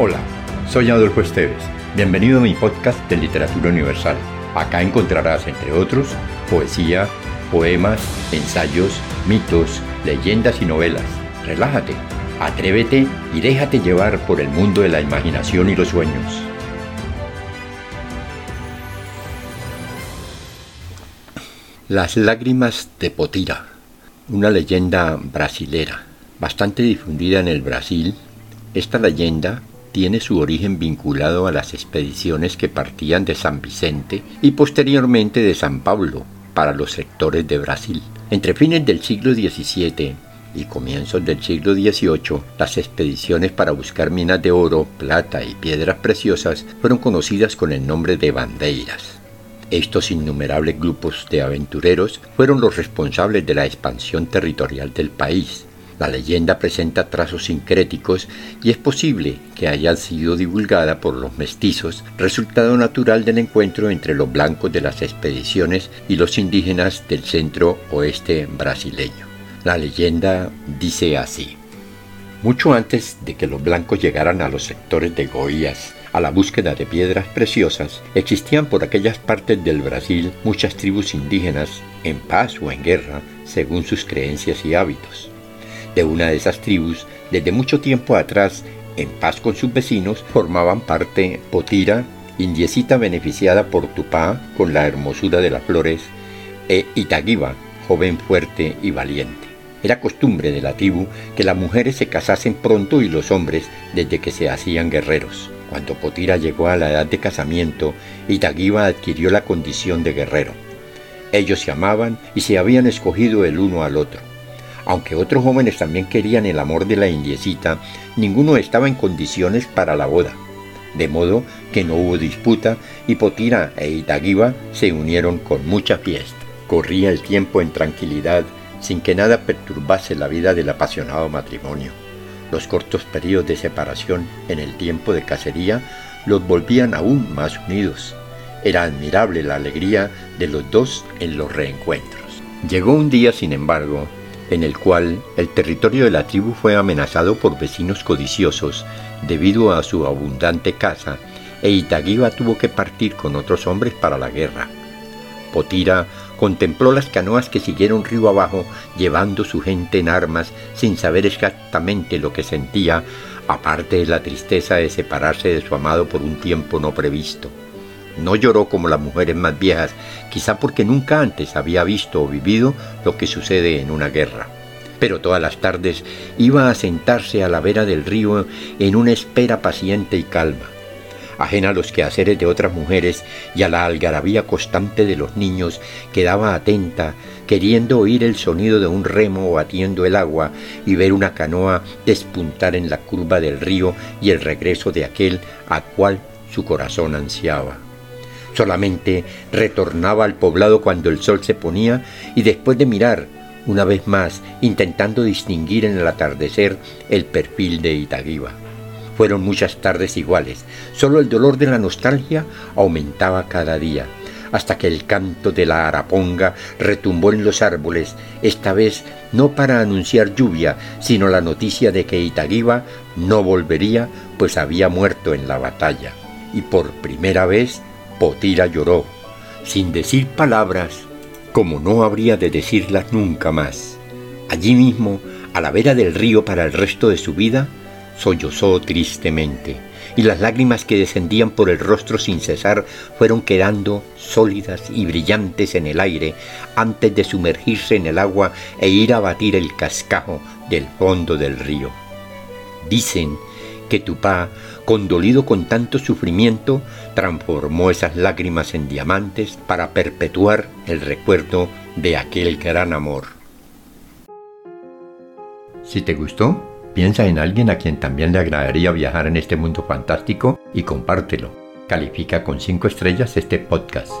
Hola, soy Adolfo Esteves. Bienvenido a mi podcast de Literatura Universal. Acá encontrarás, entre otros, poesía, poemas, ensayos, mitos, leyendas y novelas. Relájate, atrévete y déjate llevar por el mundo de la imaginación y los sueños. Las lágrimas de Potira, una leyenda brasilera, bastante difundida en el Brasil. Esta leyenda tiene su origen vinculado a las expediciones que partían de San Vicente y posteriormente de San Pablo para los sectores de Brasil. Entre fines del siglo XVII y comienzos del siglo XVIII, las expediciones para buscar minas de oro, plata y piedras preciosas fueron conocidas con el nombre de bandeiras. Estos innumerables grupos de aventureros fueron los responsables de la expansión territorial del país. La leyenda presenta trazos sincréticos y es posible que haya sido divulgada por los mestizos, resultado natural del encuentro entre los blancos de las expediciones y los indígenas del centro oeste brasileño. La leyenda dice así. Mucho antes de que los blancos llegaran a los sectores de Goiás, a la búsqueda de piedras preciosas, existían por aquellas partes del Brasil muchas tribus indígenas en paz o en guerra según sus creencias y hábitos. De una de esas tribus, desde mucho tiempo atrás, en paz con sus vecinos, formaban parte Potira, indiecita beneficiada por Tupá con la hermosura de las flores, e Itaguiba, joven fuerte y valiente. Era costumbre de la tribu que las mujeres se casasen pronto y los hombres desde que se hacían guerreros. Cuando Potira llegó a la edad de casamiento, Itaguiba adquirió la condición de guerrero. Ellos se amaban y se habían escogido el uno al otro. Aunque otros jóvenes también querían el amor de la indiecita, ninguno estaba en condiciones para la boda. De modo que no hubo disputa y Potira e Itaguiba se unieron con mucha fiesta. Corría el tiempo en tranquilidad, sin que nada perturbase la vida del apasionado matrimonio. Los cortos periodos de separación en el tiempo de cacería los volvían aún más unidos. Era admirable la alegría de los dos en los reencuentros. Llegó un día, sin embargo, en el cual el territorio de la tribu fue amenazado por vecinos codiciosos debido a su abundante caza, e Itaguiba tuvo que partir con otros hombres para la guerra. Potira contempló las canoas que siguieron río abajo llevando su gente en armas sin saber exactamente lo que sentía, aparte de la tristeza de separarse de su amado por un tiempo no previsto. No lloró como las mujeres más viejas, quizá porque nunca antes había visto o vivido lo que sucede en una guerra. Pero todas las tardes iba a sentarse a la vera del río en una espera paciente y calma ajena a los quehaceres de otras mujeres y a la algarabía constante de los niños, quedaba atenta, queriendo oír el sonido de un remo batiendo el agua y ver una canoa despuntar en la curva del río y el regreso de aquel a cual su corazón ansiaba. Solamente retornaba al poblado cuando el sol se ponía y después de mirar una vez más, intentando distinguir en el atardecer el perfil de Itaguiba. Fueron muchas tardes iguales. Solo el dolor de la nostalgia aumentaba cada día, hasta que el canto de la araponga retumbó en los árboles, esta vez no para anunciar lluvia, sino la noticia de que Itaguiba no volvería, pues había muerto en la batalla. Y por primera vez Potira lloró, sin decir palabras, como no habría de decirlas nunca más. Allí mismo, a la vera del río para el resto de su vida, sollozó tristemente, y las lágrimas que descendían por el rostro sin cesar fueron quedando sólidas y brillantes en el aire antes de sumergirse en el agua e ir a batir el cascajo del fondo del río. Dicen que Tupá, condolido con tanto sufrimiento, transformó esas lágrimas en diamantes para perpetuar el recuerdo de aquel gran amor. Si te gustó, Piensa en alguien a quien también le agradaría viajar en este mundo fantástico y compártelo. Califica con 5 estrellas este podcast.